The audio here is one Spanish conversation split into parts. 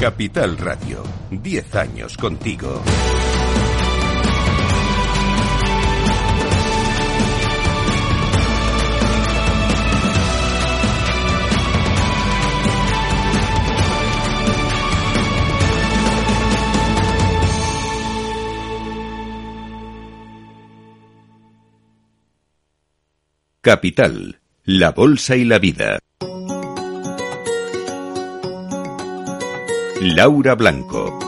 Capital Radio, 10 años contigo. Capital, la Bolsa y la Vida. Laura Blanco.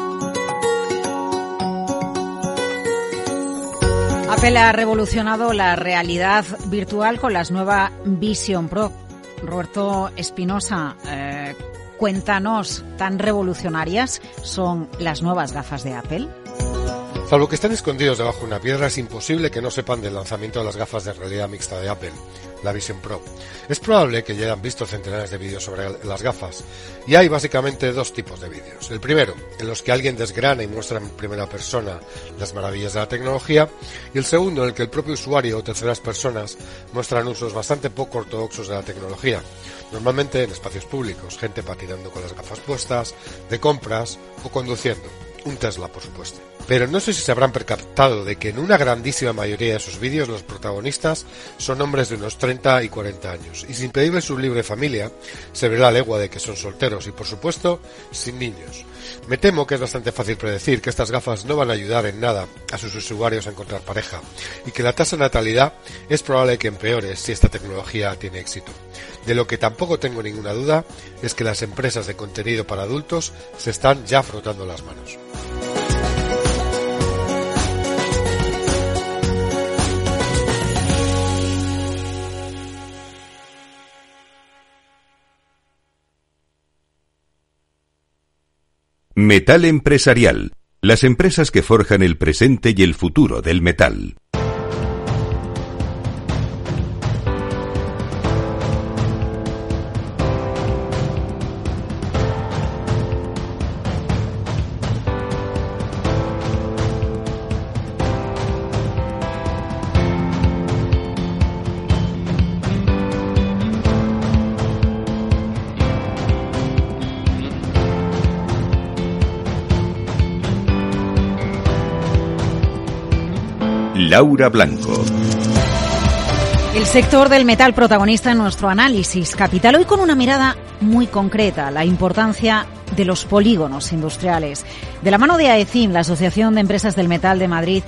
Apple ha revolucionado la realidad virtual con las nuevas Vision Pro. Roberto Espinosa, eh, cuéntanos, ¿tan revolucionarias son las nuevas gafas de Apple? Salvo que estén escondidos debajo de una piedra, es imposible que no sepan del lanzamiento de las gafas de realidad mixta de Apple, la Vision Pro. Es probable que ya hayan visto centenares de vídeos sobre las gafas, y hay básicamente dos tipos de vídeos. El primero, en los que alguien desgrana y muestra en primera persona las maravillas de la tecnología, y el segundo, en el que el propio usuario o terceras personas muestran usos bastante poco ortodoxos de la tecnología, normalmente en espacios públicos, gente patinando con las gafas puestas, de compras o conduciendo. Un Tesla, por supuesto. Pero no sé si se habrán percatado de que en una grandísima mayoría de sus vídeos los protagonistas son hombres de unos 30 y 40 años, y sin pedirle su libre familia, se ve la legua de que son solteros y, por supuesto, sin niños. Me temo que es bastante fácil predecir que estas gafas no van a ayudar en nada a sus usuarios a encontrar pareja, y que la tasa de natalidad es probable que empeore si esta tecnología tiene éxito. De lo que tampoco tengo ninguna duda es que las empresas de contenido para adultos se están ya frotando las manos. Metal Empresarial. Las empresas que forjan el presente y el futuro del metal. Laura Blanco. El sector del metal protagonista en nuestro análisis capital, hoy con una mirada muy concreta, la importancia de los polígonos industriales. De la mano de AECIM, la Asociación de Empresas del Metal de Madrid,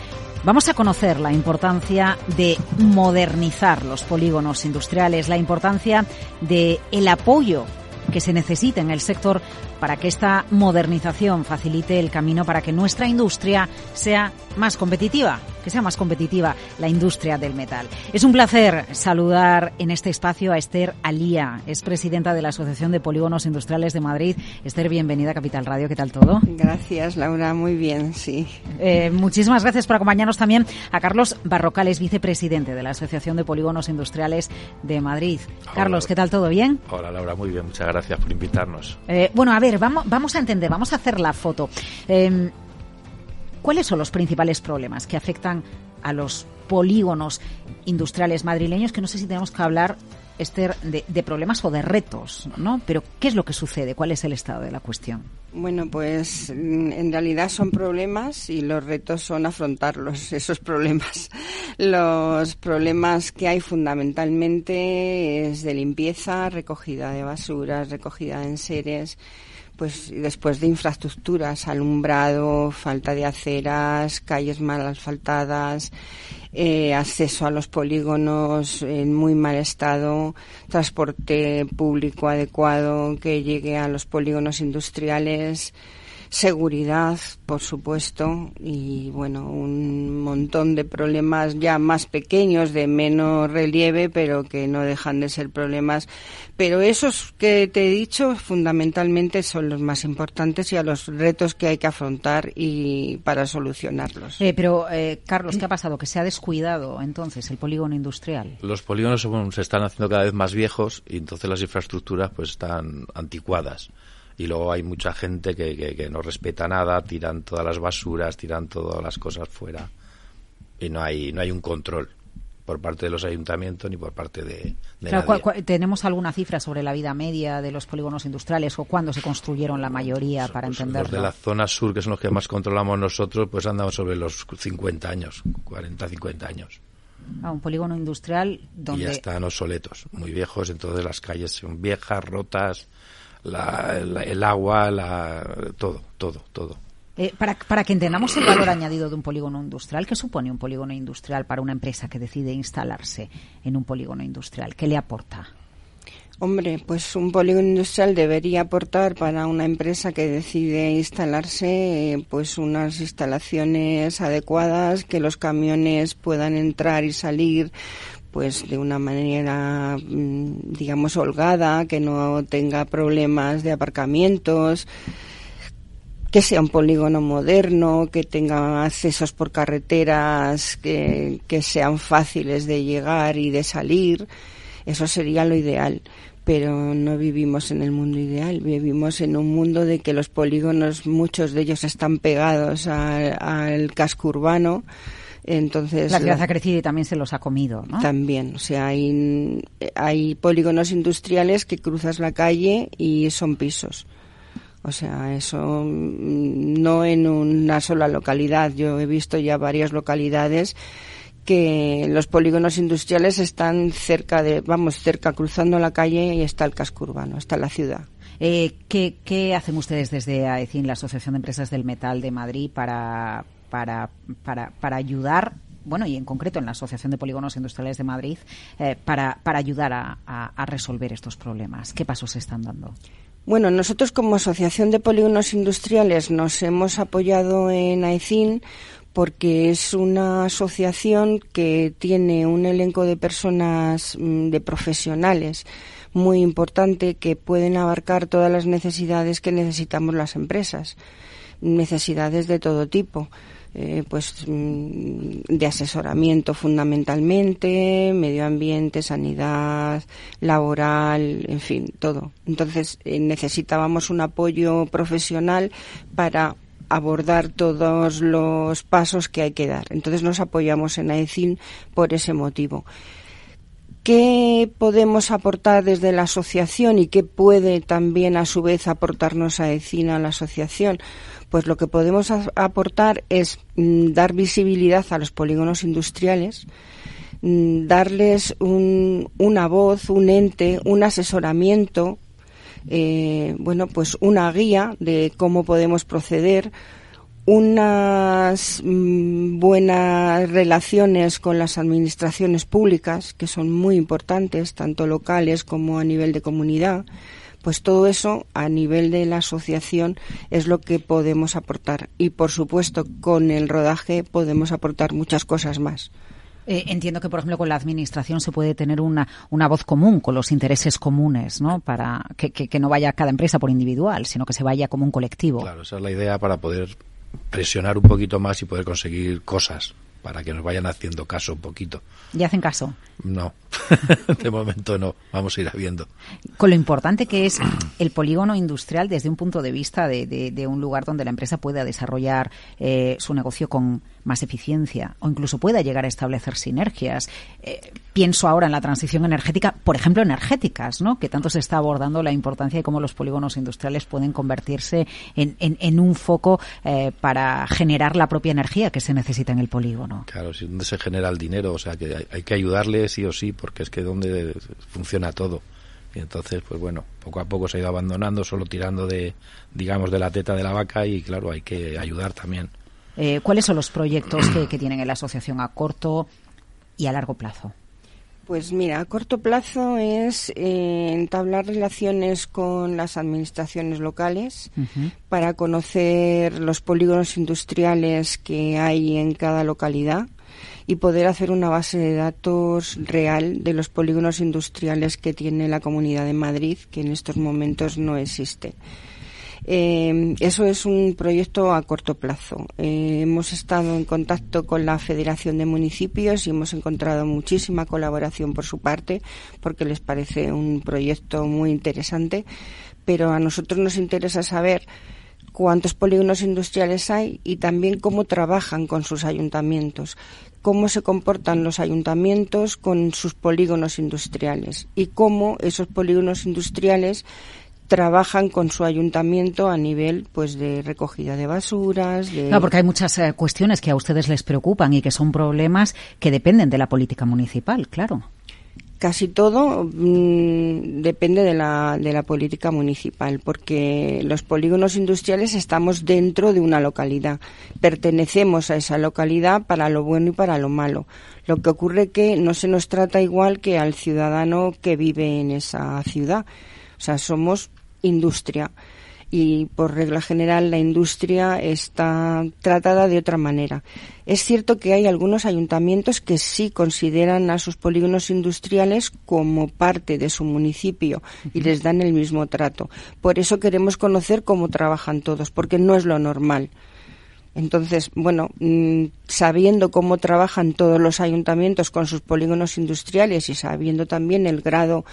vamos a conocer la importancia de modernizar los polígonos industriales, la importancia de el apoyo que se necesita en el sector para que esta modernización facilite el camino para que nuestra industria sea más competitiva, que sea más competitiva la industria del metal. Es un placer saludar en este espacio a Esther Alía, es presidenta de la Asociación de Polígonos Industriales de Madrid. Esther, bienvenida a Capital Radio, ¿qué tal todo? Gracias, Laura, muy bien, sí. Eh, muchísimas gracias por acompañarnos también a Carlos Barrocales, vicepresidente de la Asociación de Polígonos Industriales de Madrid. Carlos, ¿qué tal todo bien? Hola, Laura, muy bien, muchas gracias por invitarnos. Eh, bueno, a ver, vamos, vamos a entender, vamos a hacer la foto. Em, ¿Cuáles son los principales problemas que afectan a los polígonos industriales madrileños? Que no sé si tenemos que hablar, Esther, de, de, problemas o de retos, ¿no? Pero, ¿qué es lo que sucede? ¿Cuál es el estado de la cuestión? Bueno, pues en realidad son problemas y los retos son afrontarlos, esos problemas. Los problemas que hay fundamentalmente es de limpieza, recogida de basuras, recogida de enseres, pues después de infraestructuras, alumbrado, falta de aceras, calles mal asfaltadas, eh, acceso a los polígonos en muy mal estado, transporte público adecuado que llegue a los polígonos industriales, seguridad, por supuesto, y bueno, un montón de problemas ya más pequeños, de menos relieve, pero que no dejan de ser problemas. Pero esos que te he dicho fundamentalmente son los más importantes y a los retos que hay que afrontar y para solucionarlos. Eh, pero, eh, Carlos, ¿qué ha pasado? ¿Que se ha descuidado entonces el polígono industrial? Los polígonos se están haciendo cada vez más viejos y entonces las infraestructuras pues están anticuadas y luego hay mucha gente que, que, no respeta nada, tiran todas las basuras, tiran todas las cosas fuera y no hay, no hay un control por parte de los ayuntamientos ni por parte de, de ¿Tenemos alguna cifra sobre la vida media de los polígonos industriales o cuándo se construyeron la mayoría para pues entenderlo? Los de la zona sur, que son los que más controlamos nosotros, pues andamos sobre los 50 años, 40, 50 años. A un polígono industrial donde... Y ya están obsoletos, muy viejos, entonces las calles son viejas, rotas, la, el agua, la, todo, todo, todo. Eh, para, para que entendamos el valor añadido de un polígono industrial, ¿qué supone un polígono industrial para una empresa que decide instalarse en un polígono industrial? ¿Qué le aporta? Hombre, pues un polígono industrial debería aportar para una empresa que decide instalarse eh, pues unas instalaciones adecuadas, que los camiones puedan entrar y salir pues de una manera mm, digamos holgada, que no tenga problemas de aparcamientos, que sea un polígono moderno, que tenga accesos por carreteras que, que sean fáciles de llegar y de salir. Eso sería lo ideal pero no vivimos en el mundo ideal, vivimos en un mundo de que los polígonos, muchos de ellos están pegados al casco urbano, entonces, la ciudad ha crecido y también se los ha comido, ¿no? También, o sea, hay, hay polígonos industriales que cruzas la calle y son pisos. O sea, eso mm, no en una sola localidad. Yo he visto ya varias localidades que los polígonos industriales están cerca de, vamos, cerca cruzando la calle y está el casco urbano, está la ciudad. Eh, ¿qué, ¿Qué hacen ustedes desde AECIN, la Asociación de Empresas del Metal de Madrid, para, para, para, para ayudar bueno, y en concreto en la Asociación de Polígonos Industriales de Madrid, eh, para, para ayudar a, resolver estos problemas? ¿Qué pasos se están dando? Bueno, nosotros como Asociación de Polígonos Industriales nos hemos apoyado en AICIN porque es una asociación que tiene un elenco de personas, mm, de profesionales muy importante que pueden abarcar todas las necesidades que necesitamos las empresas, necesidades de todo tipo eh, pues mm, de asesoramiento fundamentalmente, medio ambiente, sanidad, laboral, en fin, todo. Entonces eh, necesitábamos un apoyo profesional para abordar todos los pasos que hay que dar. Entonces nos apoyamos en AECIN por ese motivo. ¿Qué podemos aportar desde la asociación y qué puede también a su vez aportarnos AECIN a la asociación? Pues lo que podemos aportar es mm, dar visibilidad a los polígonos industriales, mm, darles una voz, un ente, un asesoramiento, eh, bueno, pues una guía de cómo podemos proceder, unas mm, buenas relaciones con las administraciones públicas, que son muy importantes, tanto locales como a nivel de comunidad, pues todo eso a nivel de la asociación es lo que podemos aportar. Y por supuesto, con el rodaje podemos aportar muchas cosas más. Eh, entiendo que, por ejemplo, con la administración se puede tener una, una voz común, con los intereses comunes, ¿no? Para que, que, no vaya cada empresa por individual, sino que se vaya como un colectivo. Claro, esa es la idea para poder presionar un poquito más y poder conseguir cosas para que nos vayan haciendo caso un poquito. ¿Y hacen caso? No, de momento no, vamos a ir viendo. Con lo importante que es el polígono industrial desde un punto de vista de, de, un lugar donde la empresa pueda desarrollar eh, su negocio con más eficiencia o incluso pueda llegar a establecer sinergias. Eh, pienso ahora en la transición energética, por ejemplo, energéticas, ¿no? que tanto se está abordando la importancia de cómo los polígonos industriales pueden convertirse en, en, un foco eh, para generar la propia energía que se necesita en el polígono. Claro, si donde se genera el dinero, o sea que hay, hay que ayudarle sí o sí, porque es que donde funciona todo Y entonces, pues bueno, poco a poco se ha ido abandonando, solo tirando de, digamos, de la teta de la vaca y claro, hay que ayudar también. Eh, ¿Cuáles son los proyectos que, que tienen en la asociación a corto y a largo plazo? Pues mira, a corto plazo es eh, entablar relaciones con las administraciones locales para conocer los polígonos industriales que hay en cada localidad y poder hacer una base de datos real de los polígonos industriales que tiene la Comunidad de Madrid, que en estos momentos no existe. Eh, eso es un proyecto a corto plazo. Eh, hemos estado en contacto con la Federación de Municipios y hemos encontrado muchísima colaboración por su parte porque les parece un proyecto muy interesante, pero a nosotros nos interesa saber cuántos polígonos industriales hay y también cómo trabajan con sus ayuntamientos, cómo se comportan los ayuntamientos con sus polígonos industriales y cómo esos polígonos industriales trabajan con su ayuntamiento a nivel pues de recogida de basuras. De... No, porque hay muchas eh, cuestiones que a ustedes les preocupan y que son problemas que dependen de la política municipal, claro. Casi todo mm, depende de la, de la política municipal, porque los polígonos industriales estamos dentro de una localidad, pertenecemos a esa localidad para lo bueno y para lo malo. Lo que ocurre que no se nos trata igual que al ciudadano que vive en esa ciudad. O sea, somos industria y por regla general la industria está tratada de otra manera. Es cierto que hay algunos ayuntamientos que sí consideran a sus polígonos industriales como parte de su municipio y les dan el mismo trato. Por eso queremos conocer cómo trabajan todos, porque no es lo normal. Entonces, bueno, mm, sabiendo cómo trabajan todos los ayuntamientos con sus polígonos industriales y sabiendo también el grado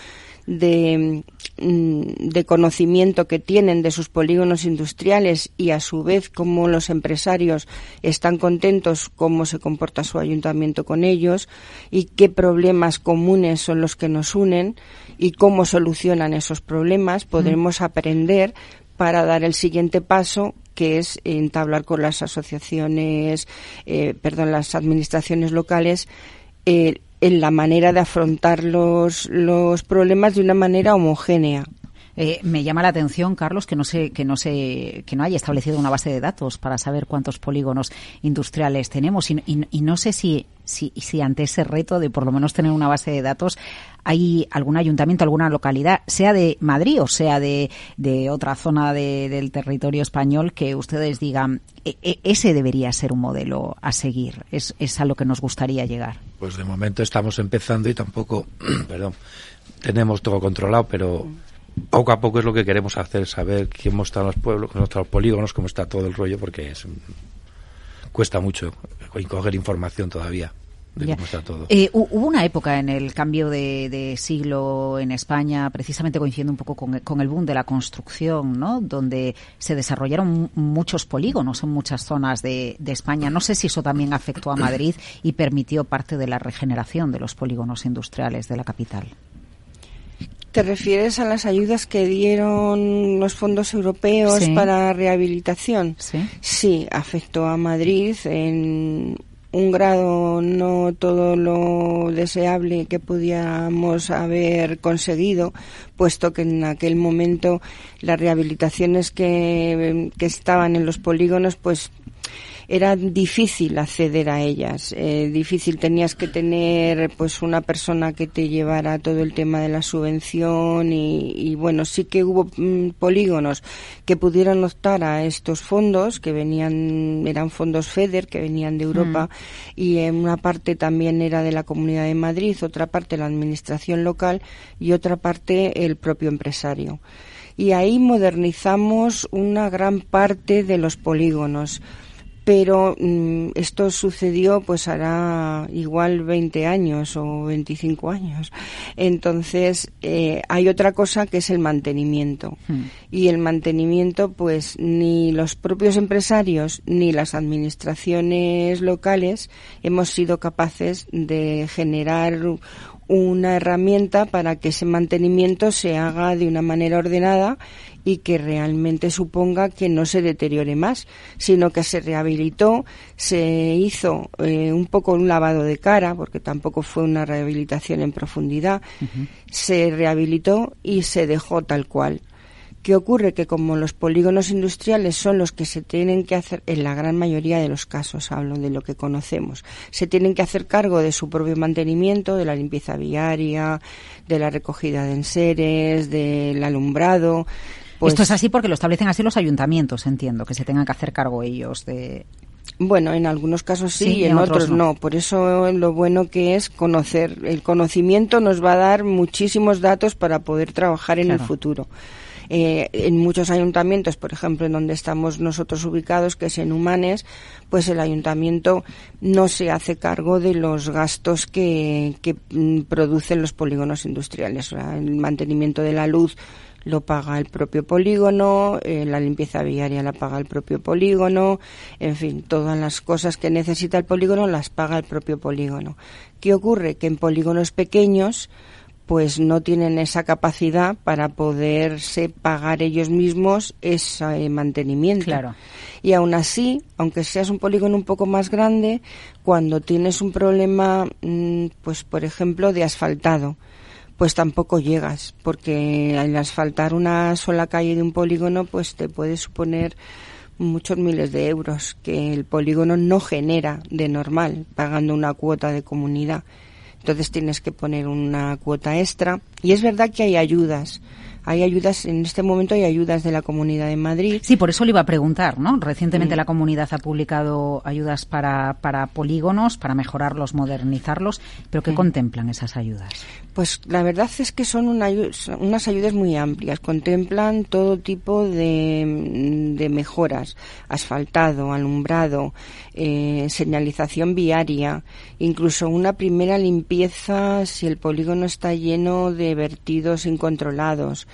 de, mm, de, conocimiento que tienen de sus polígonos industriales y a su vez cómo los empresarios están contentos cómo se comporta su ayuntamiento con ellos y qué problemas comunes son los que nos unen y cómo solucionan esos problemas, podremos aprender para dar el siguiente paso que es entablar con las asociaciones, eh, perdón, las administraciones locales eh, en la manera de afrontar los, los problemas de una manera homogénea. Eh, me llama la atención, Carlos, que no se, que no se, que no haya establecido una base de datos para saber cuántos polígonos industriales tenemos y, y, no sé si, si, si, ante ese reto de por lo menos tener una base de datos hay algún ayuntamiento, alguna localidad, sea de Madrid o sea de, de otra zona de, del territorio español, que ustedes digan e, e, ese debería ser un modelo a seguir. Es, es a lo que nos gustaría llegar. Pues de momento estamos empezando y tampoco, perdón, tenemos todo controlado, pero poco a poco es lo que queremos hacer, saber cómo están los pueblos, cómo están los polígonos, cómo está todo el rollo, porque es, cuesta mucho coger información todavía. De cómo está todo. Eh, hubo una época en el cambio de, siglo en España, precisamente coincidiendo un poco con, el boom de la construcción, ¿no? donde se desarrollaron muchos polígonos en muchas zonas de, de España. No sé si eso también afectó a Madrid y permitió parte de la regeneración de los polígonos industriales de la capital. ¿Te refieres a las ayudas que dieron los fondos europeos para rehabilitación? Sí. Sí, afectó a Madrid en un grado no todo lo deseable que pudiéramos haber conseguido, puesto que en aquel momento las rehabilitaciones que, que estaban en los polígonos pues era difícil acceder a ellas, eh, difícil tenías que tener pues una persona que te llevara todo el tema de la subvención y, bueno sí que hubo mm, polígonos que pudieron optar a estos fondos que venían eran fondos FEDER que venían de Europa mm. y en una parte también era de la Comunidad de Madrid, otra parte la administración local y otra parte el propio empresario. Y ahí modernizamos una gran parte de los polígonos pero mm, esto sucedió pues hará igual 20 años o 25 años. Entonces eh, hay otra cosa que es el mantenimiento hmm. y el mantenimiento pues ni los propios empresarios ni las administraciones locales hemos sido capaces de generar una herramienta para que ese mantenimiento se haga de una manera ordenada y que realmente suponga que no se deteriore más, sino que se rehabilitó, se hizo eh, un poco un lavado de cara, porque tampoco fue una rehabilitación en profundidad, se rehabilitó y se dejó tal cual. ¿Qué ocurre? Que como los polígonos industriales son los que se tienen que hacer, en la gran mayoría de los casos, hablo de lo que conocemos, se tienen que hacer cargo de su propio mantenimiento, de la limpieza viaria, de la recogida de enseres, del alumbrado. Pues Esto es así porque lo establecen así los ayuntamientos, entiendo, que se tengan que hacer cargo ellos de, bueno, en algunos casos sí, y en, otros, no. Por eso lo bueno que es conocer. El conocimiento nos va a dar muchísimos datos para poder trabajar en el futuro. Eh, en muchos ayuntamientos, por ejemplo, en donde estamos nosotros ubicados, que es en Humanes, pues el ayuntamiento no se hace cargo de los gastos que, que mm, producen los polígonos industriales. el mantenimiento de la luz lo paga el propio polígono, eh, la limpieza viaria la paga el propio polígono, en fin, todas las cosas que necesita el polígono las paga el propio polígono. ¿Qué ocurre? Que en polígonos pequeños pues no tienen esa capacidad para poderse pagar ellos mismos ese mantenimiento. Claro. Y aún así, aunque seas un polígono un poco más grande, cuando tienes un problema, mm, pues por ejemplo, de asfaltado, pues tampoco llegas, porque al asfaltar una sola calle de un polígono, pues te puede suponer muchos miles de euros que el polígono no genera de normal, pagando una cuota de comunidad entonces tienes que poner una cuota extra. Y es verdad que hay ayudas. Hay ayudas, en este momento hay ayudas de la Comunidad de Madrid. Sí, por eso le iba a preguntar, ¿no? Recientemente mm. la comunidad ha publicado ayudas para, para polígonos, para mejorarlos, modernizarlos, pero ¿qué mm. contemplan esas ayudas? Pues la verdad es que son unas ayudas muy amplias. Contemplan todo tipo de, mejoras, asfaltado, alumbrado, eh, señalización viaria, incluso una primera limpieza si el polígono está lleno de vertidos incontrolados.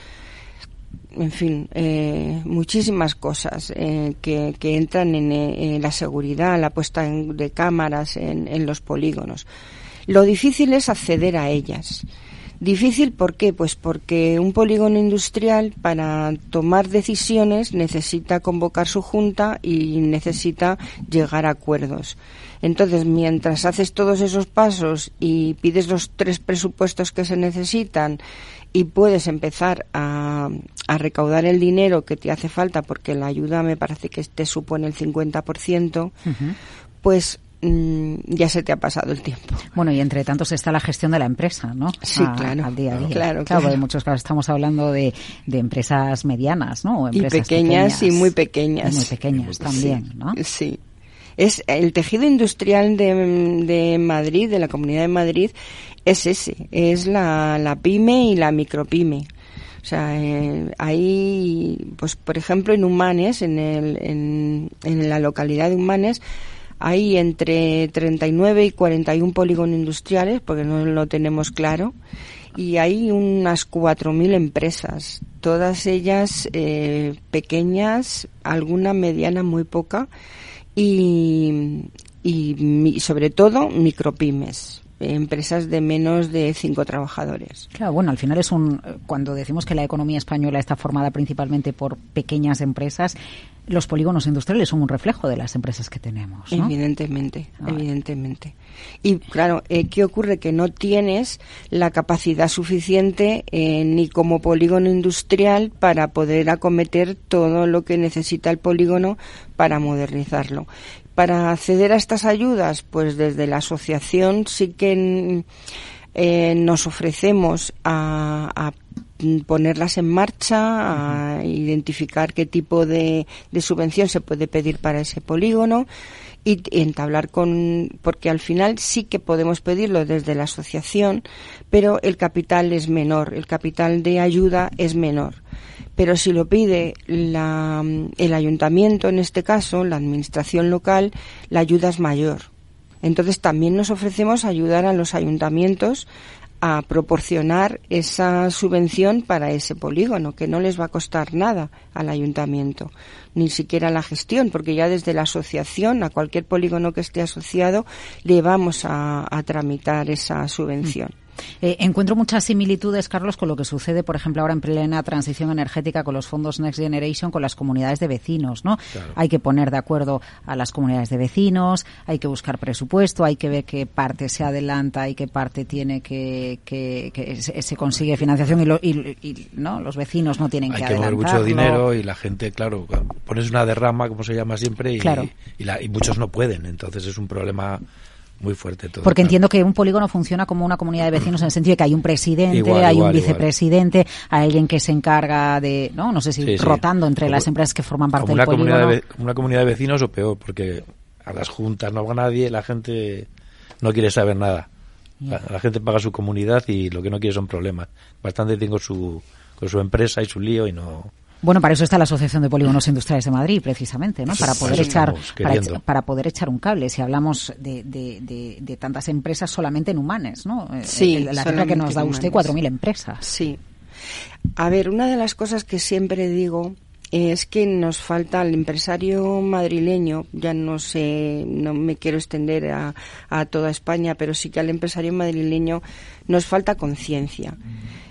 En fin, eh, muchísimas cosas eh, que, que, entran en, la seguridad, la puesta de cámaras en los polígonos. Lo difícil es acceder a ellas. Difícil, ¿por qué? Pues porque un polígono industrial para tomar decisiones necesita convocar su junta y necesita llegar a acuerdos. Entonces, mientras haces todos esos pasos y pides los tres presupuestos que se necesitan y puedes empezar a, recaudar el dinero que te hace falta, porque la ayuda me parece que te supone el 50%, pues Mm, ya se te ha pasado el tiempo. Bueno, y entre tanto está la gestión de la empresa, ¿no? Sí, claro. Al día a día. Claro, claro. en muchos casos estamos hablando de, de empresas medianas, ¿no? y pequeñas, y muy pequeñas. muy pequeñas también, ¿no? Sí. Es el tejido industrial de, de, Madrid, de la Comunidad de Madrid, es ese, es la, la pyme y la micropyme. O sea, eh, ahí, pues por ejemplo, en Humanes, en, el, en, en la localidad de Humanes, hay entre 39 y 41 polígonos industriales, porque no lo tenemos claro, y hay unas 4.000 empresas, todas ellas eh, pequeñas, alguna mediana muy poca, y, y sobre todo micropymes empresas de menos de cinco trabajadores. Claro, bueno, al final es un cuando decimos que la economía española está formada principalmente por pequeñas empresas, los polígonos industriales son un reflejo de las empresas que tenemos. Evidentemente, evidentemente. Y claro, eh, ¿qué ocurre? Que no tienes la capacidad suficiente eh, ni como polígono industrial para poder acometer todo lo que necesita el polígono para modernizarlo. Para acceder a estas ayudas, pues desde la asociación sí que eh, nos ofrecemos a, ponerlas en marcha, a identificar qué tipo de, subvención se puede pedir para ese polígono y, entablar con, porque al final sí que podemos pedirlo desde la asociación, pero el capital es menor, el capital de ayuda es menor pero si lo pide la, el ayuntamiento, en este caso, la administración local, la ayuda es mayor. Entonces también nos ofrecemos ayudar a los ayuntamientos a proporcionar esa subvención para ese polígono, que no les va a costar nada al ayuntamiento, ni siquiera la gestión, porque ya desde la asociación, a cualquier polígono que esté asociado, le vamos a, tramitar esa subvención. Eh, encuentro muchas similitudes, Carlos, con lo que sucede, por ejemplo, ahora en plena transición energética con los fondos Next Generation, con las comunidades de vecinos, ¿no? Hay que poner de acuerdo a las comunidades de vecinos, hay que buscar presupuesto, hay que ver qué parte se adelanta y qué parte tiene que, que, se, consigue financiación y, ¿no? los vecinos no tienen que Hay que mover mucho dinero y la gente, claro, pones una derrama, como se llama siempre, y, y muchos no pueden, entonces es un problema muy fuerte todo. Porque entiendo que un polígono funciona como una comunidad de vecinos en el sentido de que hay un presidente, hay un vicepresidente, hay alguien que se encarga de, no, no sé si rotando entre las empresas que forman parte del polígono. Comunidad como una comunidad de vecinos o peor, porque a las juntas no va nadie, la gente no quiere saber nada. La, gente paga su comunidad y lo que no quiere son problemas. Bastante tengo su, con su empresa y su lío y no bueno, para eso está la Asociación de Polígonos Industriales de Madrid, precisamente, ¿no? Para poder echar para, poder echar un cable. Si hablamos de, de, tantas empresas solamente en humanes, ¿no? Eh, sí, la cifra que nos da usted, 4.000 empresas. Sí. A ver, una de las cosas que siempre digo es que nos falta al empresario madrileño, ya no sé, no me quiero extender a, a toda España, pero sí que al empresario madrileño nos falta conciencia.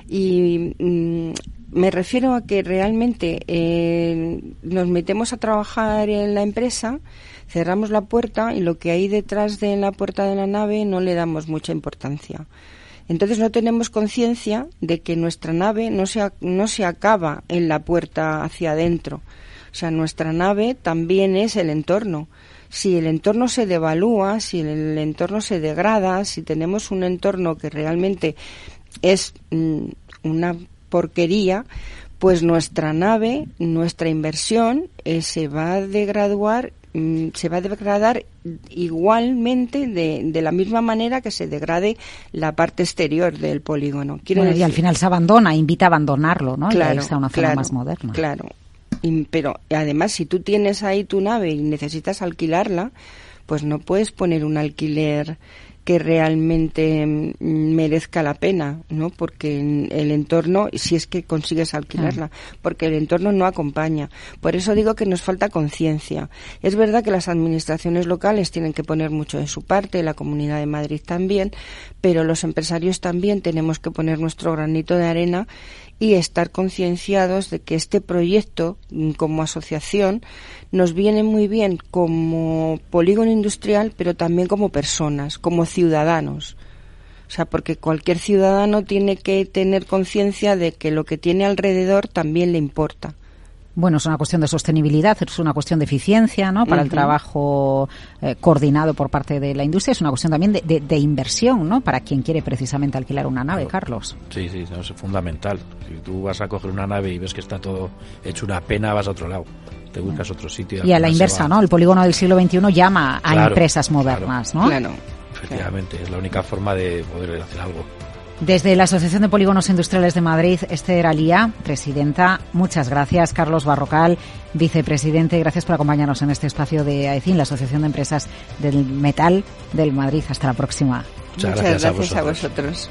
Y mm, me refiero a que realmente eh, nos metemos a trabajar en la empresa, cerramos la puerta y lo que hay detrás de la puerta de la nave no le damos mucha importancia. Entonces no tenemos conciencia de que nuestra nave no se, no se acaba en la puerta hacia adentro. O sea, nuestra nave también es el entorno. Si el entorno se devalúa, si el entorno se degrada, si tenemos un entorno que realmente es mm, una porquería, pues nuestra nave, nuestra inversión eh, se va a degradar mm, se va a degradar igualmente de, la misma manera que se degrade la parte exterior del polígono. y al final se abandona, invita a abandonarlo, ¿no? Claro, a una zona más moderna. Claro. pero además, si tú tienes ahí tu nave y necesitas alquilarla, pues no puedes poner un alquiler que realmente mm, merezca la pena, ¿no? Porque el entorno, si es que consigues alquilarla, porque el entorno no acompaña. Por eso digo que nos falta conciencia. Es verdad que las administraciones locales tienen que poner mucho de su parte, la Comunidad de Madrid también, pero los empresarios también tenemos que poner nuestro granito de arena y estar concienciados de que este proyecto mm, como asociación nos viene muy bien como polígono industrial, pero también como personas, como ciudadanos. O sea, porque cualquier ciudadano tiene que tener conciencia de que lo que tiene alrededor también le importa. Bueno, es una cuestión de sostenibilidad, es una cuestión de eficiencia, ¿no? Para el trabajo eh, coordinado por parte de la industria, es una cuestión también de, inversión, ¿no? Para quien quiere precisamente alquilar una nave, Carlos. Sí, sí, es fundamental. Si tú vas a coger una nave y ves que está todo hecho una pena, vas a otro lado. Te buscas otro sitio. Y a la inversa, ¿no? El polígono del siglo XXI llama a empresas modernas, ¿no? Claro. Efectivamente, es la única forma de poder hacer algo. Desde la Asociación de Polígonos Industriales de Madrid, Esther Alía, presidenta, muchas gracias. Carlos Barrocal, vicepresidente, gracias por acompañarnos en este espacio de AECIN, la Asociación de Empresas del Metal del Madrid. Hasta la próxima. Muchas, gracias, A vosotros.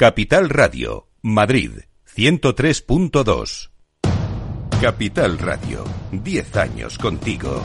Capital Radio, Madrid, 103.2. Capital Radio, 10 años contigo.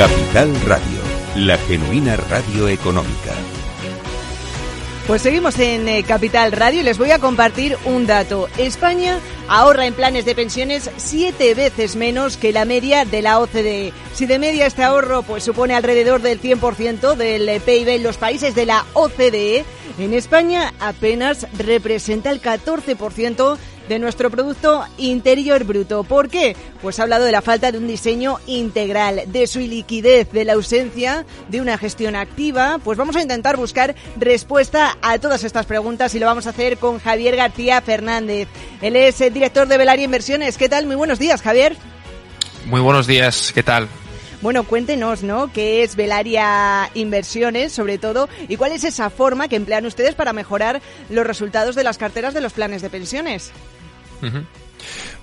Capital Radio, la genuina radio económica. Pues seguimos en eh, Capital Radio y les voy a compartir un dato. España ahorra en planes de pensiones siete veces menos que la media de la OCDE. Si de media este ahorro pues supone alrededor del 100% del eh, PIB en los países de la OCDE, en España apenas representa el 14% de nuestro Producto Interior Bruto. ¿Por qué? Pues ha hablado de la falta de un diseño integral, de su iliquidez, de la ausencia de una gestión activa. Pues vamos a intentar buscar respuesta a todas estas preguntas y lo vamos a hacer con Javier García Fernández. Él es el director de Velaria Inversiones. ¿Qué tal? Muy buenos días, Javier. Muy buenos días, ¿qué tal? Bueno, cuéntenos, ¿no? ¿Qué es Velaria Inversiones, sobre todo? ¿Y cuál es esa forma que emplean ustedes para mejorar los resultados de las carteras de los planes de pensiones?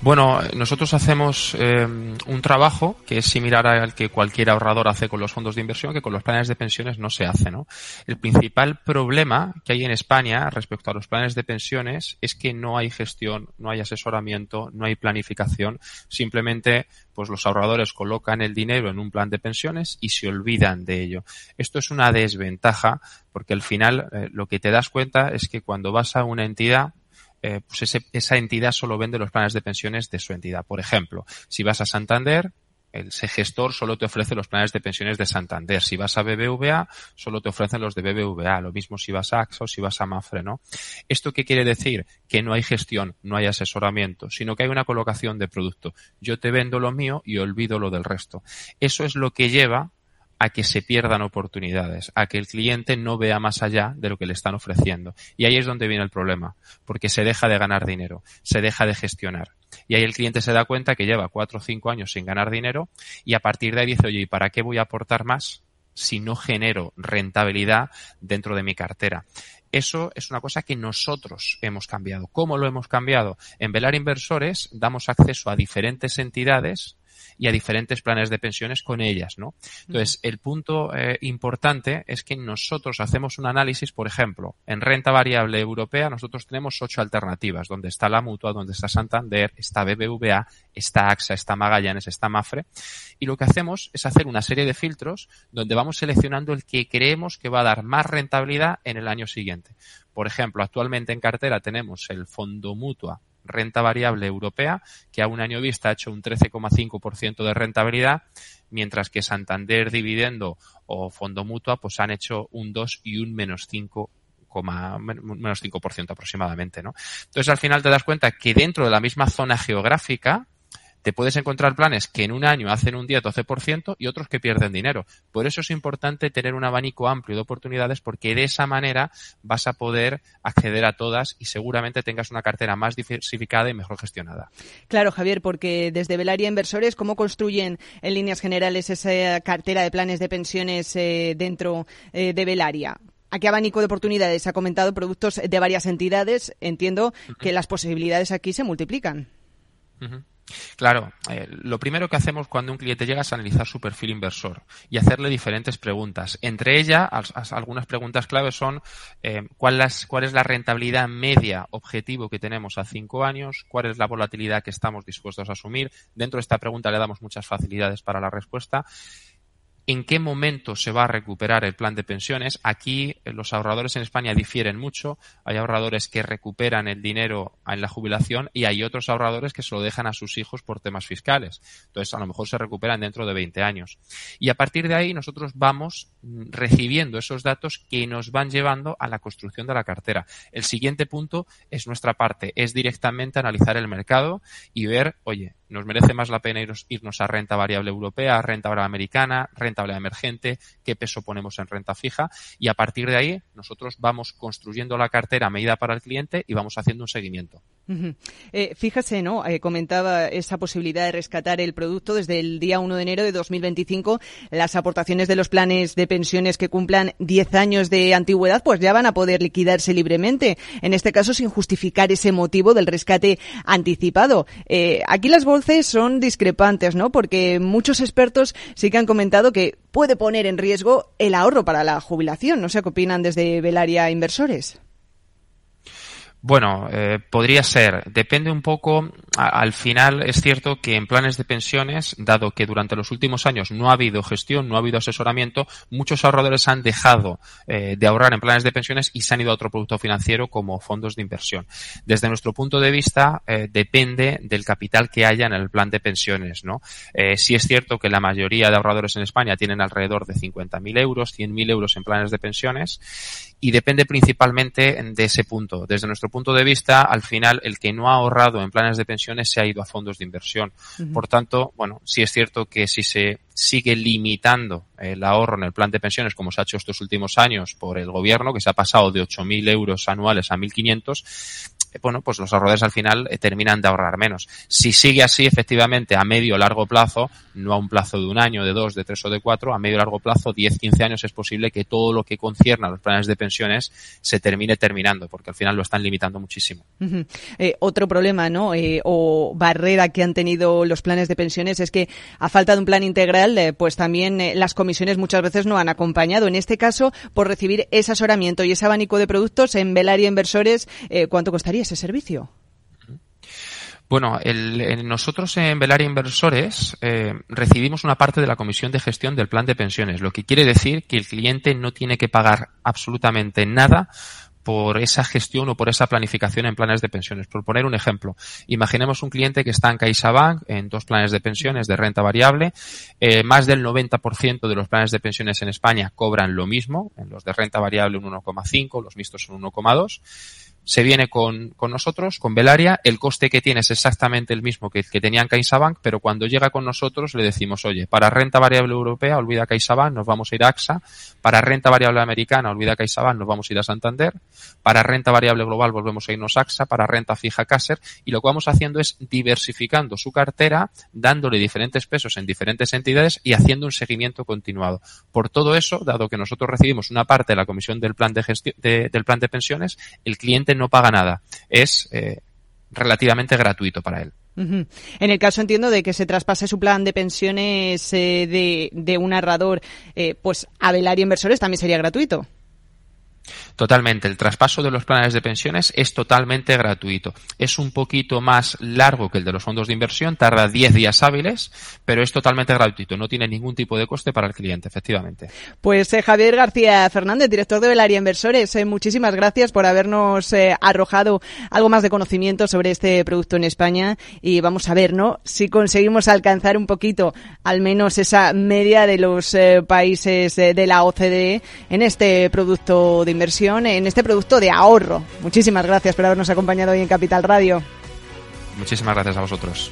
Bueno, nosotros hacemos eh, un trabajo que es similar al que cualquier ahorrador hace con los fondos de inversión, que con los planes de pensiones no se hace, ¿no? El principal problema que hay en España respecto a los planes de pensiones es que no hay gestión, no hay asesoramiento, no hay planificación. Simplemente, pues los ahorradores colocan el dinero en un plan de pensiones y se olvidan de ello. Esto es una desventaja porque al final eh, lo que te das cuenta es que cuando vas a una entidad eh, pues esa entidad solo vende los planes de pensiones de su entidad. Por ejemplo, si vas a Santander, ese gestor solo te ofrece los planes de pensiones de Santander. Si vas a BBVA, solo te ofrecen los de BBVA. Lo mismo si vas a AXA si vas a Mafre, ¿no? ¿Esto qué quiere decir? Que no hay gestión, no hay asesoramiento, sino que hay una colocación de producto. Yo te vendo lo mío y olvido lo del resto. Eso es lo que lleva a que se pierdan oportunidades, a que el cliente no vea más allá de lo que le están ofreciendo. Y ahí es donde viene el problema, porque se deja de ganar dinero, se deja de gestionar. Y ahí el cliente se da cuenta que lleva cuatro o cinco años sin ganar dinero y a partir de ahí dice, oye, ¿y para qué voy a aportar más si no genero rentabilidad dentro de mi cartera? Eso es una cosa que nosotros hemos cambiado. ¿Cómo lo hemos cambiado? En Velar Inversores damos acceso a diferentes entidades y a diferentes planes de pensiones con ellas, ¿no? Entonces, el punto eh, importante es que nosotros hacemos un análisis, por ejemplo, en renta variable europea nosotros tenemos ocho alternativas, donde está la Mutua, donde está Santander, está BBVA, está AXA, está Magallanes, está Mafre, y lo que hacemos es hacer una serie de filtros donde vamos seleccionando el que creemos que va a dar más rentabilidad en el año siguiente. Por ejemplo, actualmente en cartera tenemos el fondo Mutua renta variable europea, que a un año vista ha hecho un 13,5% de rentabilidad, mientras que Santander Dividendo o Fondo Mutua pues han hecho un 2 y un menos 5 menos 5% aproximadamente, ¿no? Entonces al final te das cuenta que dentro de la misma zona geográfica te puedes encontrar planes que en un año hacen un 10-12% y otros que pierden dinero. Por eso es importante tener un abanico amplio de oportunidades porque de esa manera vas a poder acceder a todas y seguramente tengas una cartera más diversificada y mejor gestionada. Claro, Javier, porque desde Velaria Inversores, ¿cómo construyen en líneas generales esa cartera de planes de pensiones eh, dentro eh, de Velaria? ¿A qué abanico de oportunidades ha comentado productos de varias entidades? Entiendo que las posibilidades aquí se multiplican. Claro, eh, lo primero que hacemos cuando un cliente llega es analizar su perfil inversor y hacerle diferentes preguntas. Entre ellas, algunas preguntas claves son eh, ¿cuál, cuál, es la rentabilidad media objetivo que tenemos a cinco años, cuál es la volatilidad que estamos dispuestos a asumir. Dentro de esta pregunta le damos muchas facilidades para la respuesta en qué momento se va a recuperar el plan de pensiones. Aquí eh, los ahorradores en España difieren mucho. Hay ahorradores que recuperan el dinero en la jubilación y hay otros ahorradores que se lo dejan a sus hijos por temas fiscales. Entonces, a lo mejor se recuperan dentro de 20 años. Y a partir de ahí nosotros vamos mm, recibiendo esos datos que nos van llevando a la construcción de la cartera. El siguiente punto es nuestra parte, es directamente analizar el mercado y ver, oye, nos merece más la pena irnos, a renta variable europea, renta variable americana, renta variable emergente, qué peso ponemos en renta fija y a partir de ahí nosotros vamos construyendo la cartera medida para el cliente y vamos haciendo un seguimiento. Eh, fíjese, ¿no? Eh, comentaba esa posibilidad de rescatar el producto desde el día 1 de enero de 2025. Las aportaciones de los planes de pensiones que cumplan 10 años de antigüedad, pues ya van a poder liquidarse libremente. En este caso, sin justificar ese motivo del rescate anticipado. Eh, aquí las voces son discrepantes, ¿no? Porque muchos expertos sí que han comentado que puede poner en riesgo el ahorro para la jubilación. No sé qué opinan desde Velaria Inversores. Bueno, eh, podría ser. Depende un poco. al final es cierto que en planes de pensiones, dado que durante los últimos años no ha habido gestión, no ha habido asesoramiento, muchos ahorradores han dejado eh, de ahorrar en planes de pensiones y se han ido a otro producto financiero como fondos de inversión. Desde nuestro punto de vista, eh, depende del capital que haya en el plan de pensiones, ¿no? sí es cierto que la mayoría de ahorradores en España tienen alrededor de 50.000 euros, 100.000 euros en planes de pensiones y depende principalmente de ese punto. Desde nuestro punto de vista, al final, el que no ha ahorrado en planes de pensiones se ha ido a fondos de inversión. Por tanto, bueno, sí es cierto que si se sigue limitando el ahorro en el plan de pensiones, como se ha hecho estos últimos años por el gobierno, que se ha pasado de 8.000 euros anuales a 1.500, eh, bueno, pues los ahorradores al final eh, terminan de ahorrar menos. Si sigue así, efectivamente, a medio o largo plazo, no a un plazo de un año, de dos, de tres o de cuatro, a medio o largo plazo, 10, 15 años, es posible que todo lo que concierne a los planes de pensiones se termine terminando, porque al final lo están limitando muchísimo. Eh, otro problema, ¿no? o barrera que han tenido los planes de pensiones es que a falta de un plan integral, pues también las comisiones muchas veces no han acompañado. En este caso, por recibir ese asesoramiento y ese abanico de productos en Velaria Inversores, ¿cuánto costaría? Servicio? Bueno, nosotros en Velaria Inversores eh, recibimos una parte de la comisión de gestión del plan de pensiones, lo que quiere decir que el cliente no tiene que pagar absolutamente nada por esa gestión o por esa planificación en planes de pensiones. Por poner un ejemplo, imaginemos un cliente que está en CaixaBank en dos planes de pensiones de renta variable. Eh, más del 90% de los planes de pensiones en España cobran lo mismo, en los de renta variable un 1,5, los mixtos son 1,2 se viene con, con, nosotros, con Belaria, el coste que tiene es exactamente el mismo que, que tenía en CaixaBank, pero cuando llega con nosotros le decimos, oye, para renta variable europea, olvida CaixaBank, nos vamos a ir a AXA, para renta variable americana, olvida CaixaBank, nos vamos a ir a Santander, para renta variable global volvemos a irnos a AXA, para renta fija Caser, y lo que vamos haciendo es diversificando su cartera, dándole diferentes pesos en diferentes entidades y haciendo un seguimiento continuado. Por todo eso, dado que nosotros recibimos una parte de la comisión del plan de, gestión, del plan de pensiones, el cliente no paga nada. Es eh, relativamente gratuito para él. En el caso entiendo de que se traspase su plan de pensiones eh, de, un narrador, eh, pues a Velar Inversores también sería gratuito. Totalmente. El traspaso de los planes de pensiones es totalmente gratuito. Es un poquito más largo que el de los fondos de inversión, tarda 10 días hábiles, pero es totalmente gratuito. No tiene ningún tipo de coste para el cliente, efectivamente. Pues eh, Javier García Fernández, director de Velaria Inversores, eh, muchísimas gracias por habernos eh, arrojado algo más de conocimiento sobre este producto en España y vamos a ver, ¿no? Si conseguimos alcanzar un poquito, al menos esa media de los países de la OCDE en este producto de inversión, en este producto de ahorro. Muchísimas gracias por habernos acompañado hoy en Capital Radio. Muchísimas gracias a vosotros.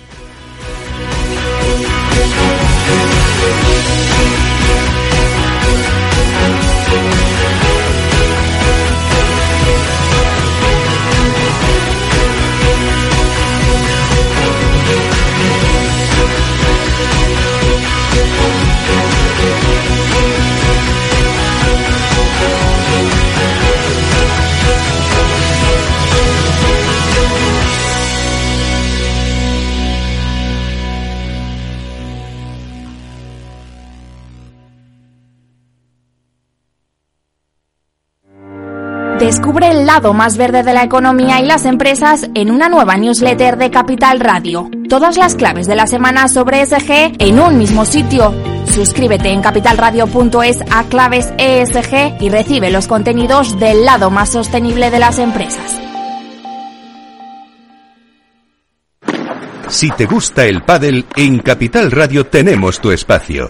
Descubre el lado más verde de la economía y las empresas en una nueva newsletter de Capital Radio. Todas las claves de la semana sobre ESG en un mismo sitio. Suscríbete en capitalradio.es a claves ESG y recibe los contenidos del lado más sostenible de las empresas. Si te gusta el pádel, en Capital Radio tenemos tu espacio.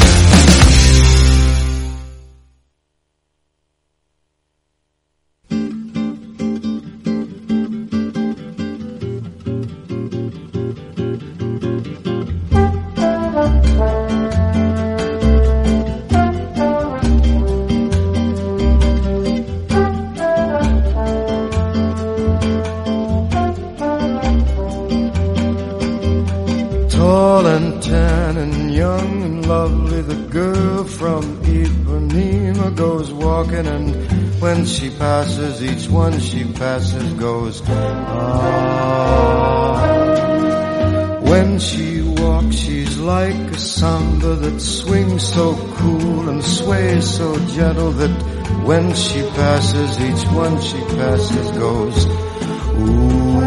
When she passes, each one she passes goes, ooh.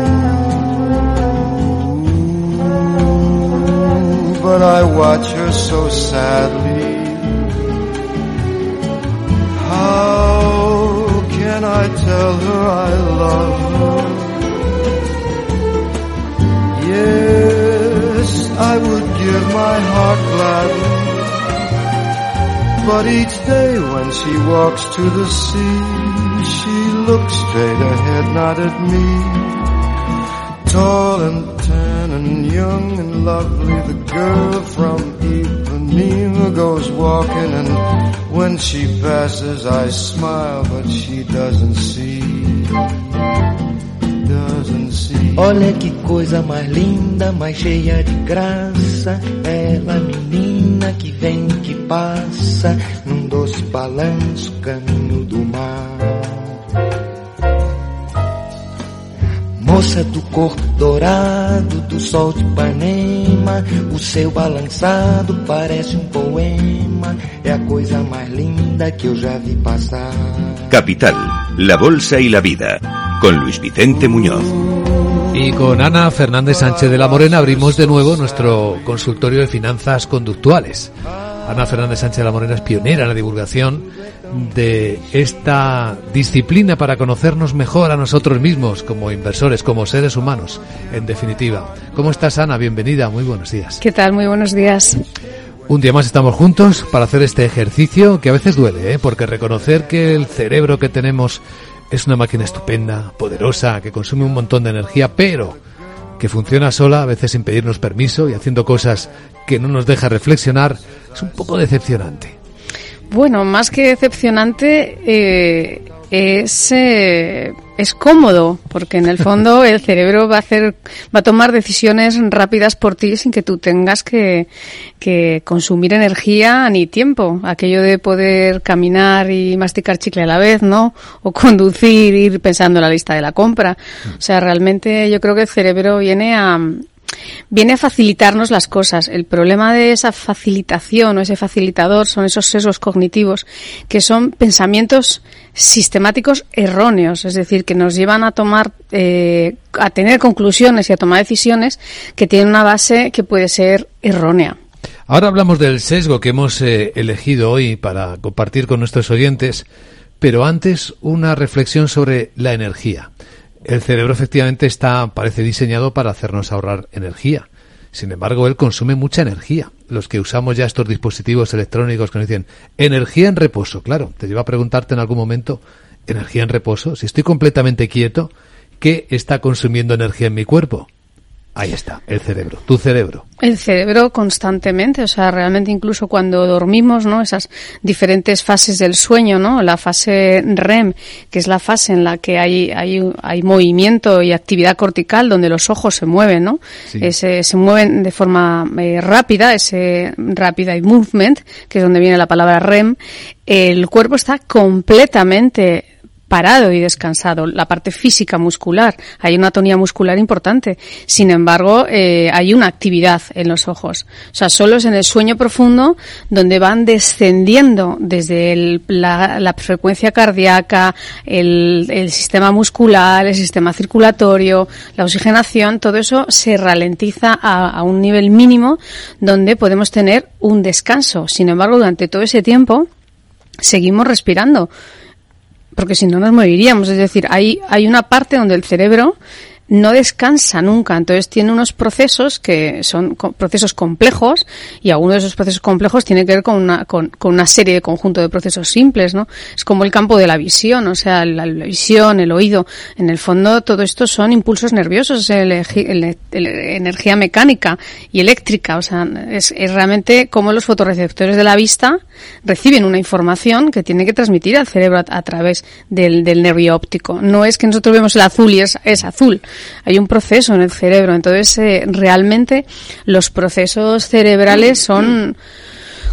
But I watch her so sadly. How can I tell her I love her? Yes, I would give my heart gladly. But each day when she walks to the sea, she looks straight ahead, not at me. Tall and tan and young and lovely, the girl from Ipanema goes walking, and when she passes, I smile, but she doesn't see. Doesn't see. Olha que coisa mais linda, mais cheia de graça. Ela, menina que vem, que passa, num doce balanço, caminho do mar. Moça do corpo dourado, do sol de Ipanema, o seu balançado parece um poema. É a coisa mais linda que eu já vi passar. Capital, la bolsa y la vida, con Luis Vicente Muñoz. Y con Ana Fernández Sánchez de la Morena abrimos de nuevo nuestro consultorio de finanzas conductuales. Ana Fernández Sánchez de la Morena es pionera en la divulgación de esta disciplina para conocernos mejor a nosotros mismos como inversores, como seres humanos, en definitiva. ¿Cómo estás, Ana? Bienvenida, muy buenos días. ¿Qué tal? Muy buenos días. Un día más estamos juntos para hacer este ejercicio que a veces duele, ¿eh? porque reconocer que el cerebro que tenemos es una máquina estupenda, poderosa, que consume un montón de energía, pero que funciona sola, a veces sin pedirnos permiso y haciendo cosas que no nos deja reflexionar, es un poco decepcionante. Bueno, más que decepcionante, eh, es, eh, es cómodo, porque en el fondo el cerebro va a hacer, va a tomar decisiones rápidas por ti sin que tú tengas que, que consumir energía ni tiempo. Aquello de poder caminar y masticar chicle a la vez, ¿no? O conducir, ir pensando en la lista de la compra. O sea, realmente yo creo que el cerebro viene a, viene a facilitarnos las cosas. El problema de esa facilitación o ese facilitador son esos sesgos cognitivos que son pensamientos sistemáticos erróneos, es decir, que nos llevan a tomar, eh, a tener conclusiones y a tomar decisiones que tienen una base que puede ser errónea. Ahora hablamos del sesgo que hemos eh, elegido hoy para compartir con nuestros oyentes, pero antes una reflexión sobre la energía. El cerebro efectivamente está, parece diseñado para hacernos ahorrar energía. Sin embargo, él consume mucha energía. Los que usamos ya estos dispositivos electrónicos que nos dicen energía en reposo, claro, te lleva a preguntarte en algún momento, ¿energía en reposo? Si estoy completamente quieto, ¿qué está consumiendo energía en mi cuerpo? Ahí está, el cerebro, tu cerebro. El cerebro constantemente, o sea, realmente incluso cuando dormimos, ¿no? Esas diferentes fases del sueño, ¿no? La fase REM, que es la fase en la que hay, hay, hay movimiento y actividad cortical, donde los ojos se mueven, ¿no? Ese, se mueven de forma eh, rápida, ese rapid eye movement, que es donde viene la palabra REM. El cuerpo está completamente parado y descansado, la parte física muscular, hay una tonía muscular importante. Sin embargo, eh, hay una actividad en los ojos. O sea, solo es en el sueño profundo donde van descendiendo desde la, frecuencia cardíaca, el, sistema muscular, el sistema circulatorio, la oxigenación, todo eso se ralentiza a, a un nivel mínimo donde podemos tener un descanso. Sin embargo, durante todo ese tiempo seguimos respirando porque si no nos moriríamos. Es decir, hay, hay una parte donde el cerebro no descansa nunca. Entonces tiene unos procesos que son procesos complejos y alguno de esos procesos complejos tiene que ver con una, con, una serie de conjunto de procesos simples, ¿no? Es como el campo de la visión, o sea, la, visión, el oído. En el fondo todo esto son impulsos nerviosos, energía mecánica y eléctrica. O sea, es, es realmente como los fotorreceptores de la vista reciben una información que tiene que transmitir al cerebro a, través del, nervio óptico. No es que nosotros vemos el azul y es azul hay un proceso en el cerebro. Entonces, eh, realmente los procesos cerebrales son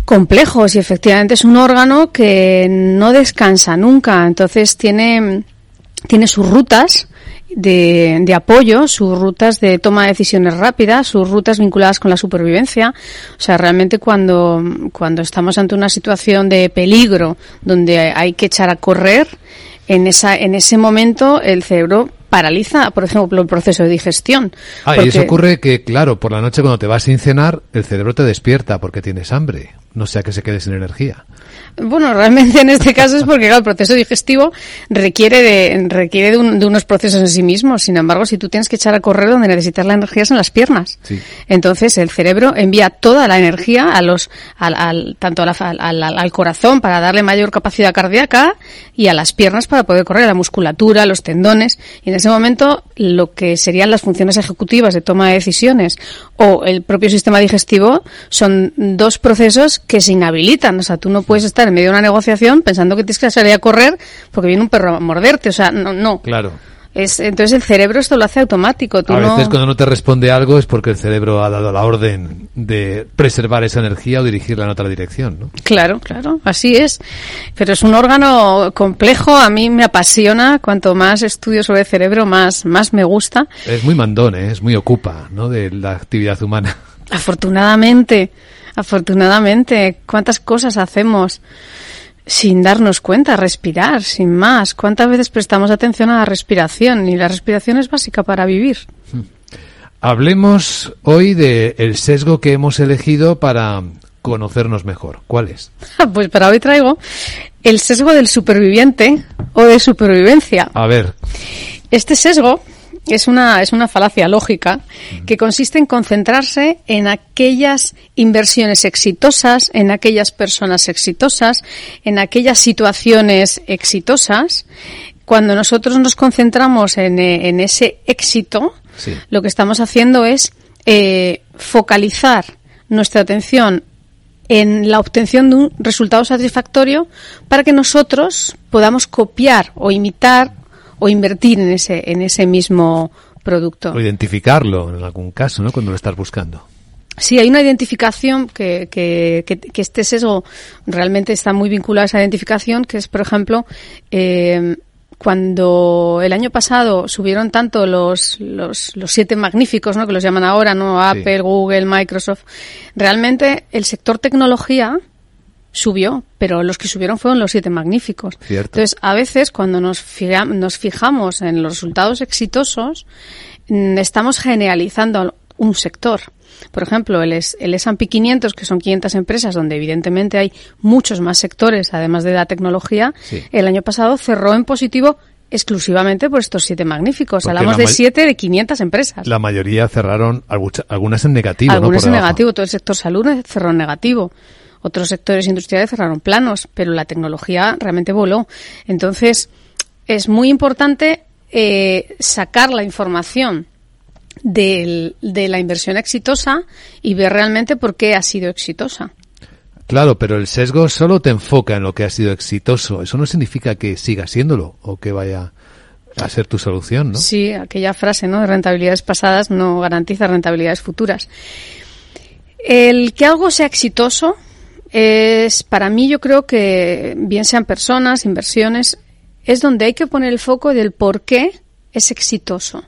complejos y efectivamente es un órgano que no descansa nunca. Entonces, tiene, tiene sus rutas de, de, apoyo, sus rutas de toma de decisiones rápidas, sus rutas vinculadas con la supervivencia. O sea, realmente cuando, cuando estamos ante una situación de peligro donde hay que echar a correr, en, esa, en ese momento el cerebro paraliza, por ejemplo, el proceso de digestión. Ah, y eso ocurre que, claro, por la noche cuando te vas a cenar, el cerebro te despierta porque tienes hambre, no sea que se quede sin energía. Bueno, realmente en este caso es porque el proceso digestivo requiere de requiere de, unos procesos en sí mismos. Sin embargo, si tú tienes que echar a correr donde necesitas la energía es en las piernas. Entonces el cerebro envía toda la energía a los al, tanto al, corazón para darle mayor capacidad cardíaca y a las piernas para poder correr, a la musculatura, los tendones. Y en ese momento lo que serían las funciones ejecutivas de toma de decisiones o el propio sistema digestivo son dos procesos que se inhabilitan. O sea, tú no puedes estar en medio de una negociación pensando que tienes que salir a correr porque viene un perro a morderte. O sea, no. no. Claro. Es, entonces el cerebro esto lo hace automático. a veces cuando no te responde algo es porque el cerebro ha dado la orden de preservar esa energía o dirigirla en otra dirección, ¿no? Claro, claro, así es. Pero es un órgano complejo, a mí me apasiona. Cuanto más estudio sobre el cerebro, más, más me gusta. Es muy mandón, ¿eh? es muy ocupa, ¿no? De la actividad humana. Afortunadamente. Afortunadamente, ¿cuántas cosas hacemos sin darnos cuenta? Respirar, sin más. ¿Cuántas veces prestamos atención a la respiración? Y la respiración es básica para vivir. Hablemos hoy del sesgo que hemos elegido para conocernos mejor. ¿Cuál es? Pues para hoy traigo el sesgo del superviviente o de supervivencia. A ver. Este sesgo es una, es una falacia lógica que consiste en concentrarse en aquellas inversiones exitosas, en aquellas personas exitosas, en aquellas situaciones exitosas. Cuando nosotros nos concentramos en, eh, ese éxito, lo que estamos haciendo es eh, focalizar nuestra atención en la obtención de un resultado satisfactorio para que nosotros podamos copiar o imitar o invertir en ese, en ese mismo producto. O identificarlo en algún caso, ¿no? Cuando lo estás buscando. Sí, hay una identificación que, que, que, este sesgo realmente está muy vinculado a esa identificación, que es, por ejemplo, eh, cuando el año pasado subieron tanto los, los, los, siete magníficos, ¿no? que los llaman ahora, ¿no? Apple, Google, Microsoft, realmente el sector tecnología subió, pero los que subieron fueron los siete magníficos. Entonces, a veces cuando nos, nos fijamos en los resultados exitosos, mm, estamos generalizando un sector. Por ejemplo, el, el S&P 500, que son 500 empresas donde evidentemente hay muchos más sectores, además de la tecnología, el año pasado cerró en positivo exclusivamente por estos siete magníficos. Hablamos de siete de 500 empresas. La mayoría cerraron algunas en negativo. Algunas en negativo. Todo el sector salud cerró en negativo. Otros sectores industriales cerraron planos, pero la tecnología realmente voló. Entonces, es muy importante eh, sacar la información del- de la inversión exitosa y ver realmente por qué ha sido exitosa. Claro, pero el sesgo solo te enfoca en lo que ha sido exitoso. Eso no significa que siga siéndolo o que vaya a ser tu solución, ¿no? Sí, aquella frase, ¿no? De rentabilidades pasadas no garantiza rentabilidades futuras. El que algo sea exitoso es, para mí, yo creo que bien sean personas, inversiones, es donde hay que poner el foco del por qué es exitoso.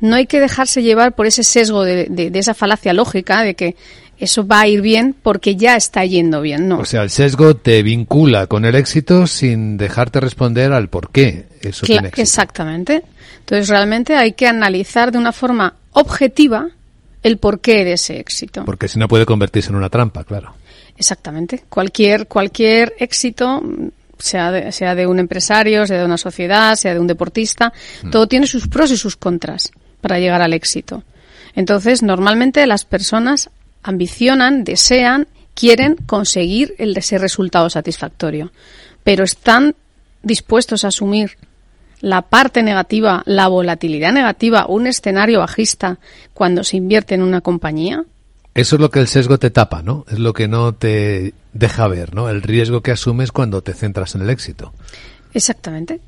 No hay que dejarse llevar por ese sesgo de, de- de esa falacia lógica de que eso va a ir bien porque ya está yendo bien. No. O sea, el sesgo te vincula con el éxito sin dejarte responder al por qué eso Cla- tiene éxito. Exactamente. Entonces, realmente hay que analizar de una forma objetiva el porqué de ese éxito. Porque si no puede convertirse en una trampa, claro. Exactamente. Cualquier, cualquier éxito, sea de, sea de un empresario, sea de una sociedad, sea de un deportista, todo tiene sus pros y sus contras para llegar al éxito. Entonces, normalmente las personas ambicionan, desean, quieren conseguir el, ese resultado satisfactorio, pero están dispuestos a asumir la parte negativa, la volatilidad negativa, un escenario bajista cuando se invierte en una compañía. Eso es lo que el sesgo te tapa, ¿no? Es lo que no te deja ver, ¿no? El riesgo que asumes cuando te centras en el éxito. Exactamente.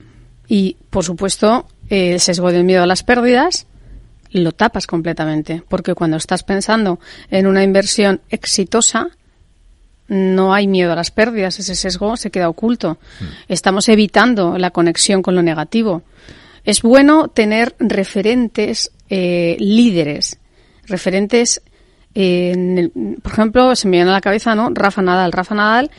Y, por supuesto, el sesgo del miedo a las pérdidas lo tapas completamente, porque cuando estás pensando en una inversión exitosa, no hay miedo a las pérdidas, ese sesgo se queda oculto. Estamos evitando la conexión con lo negativo. Es bueno tener referentes eh, líderes, referentes, eh, en el- por ejemplo, se me viene a la cabeza, ¿no? Rafa Nadal. Rafa Nadal,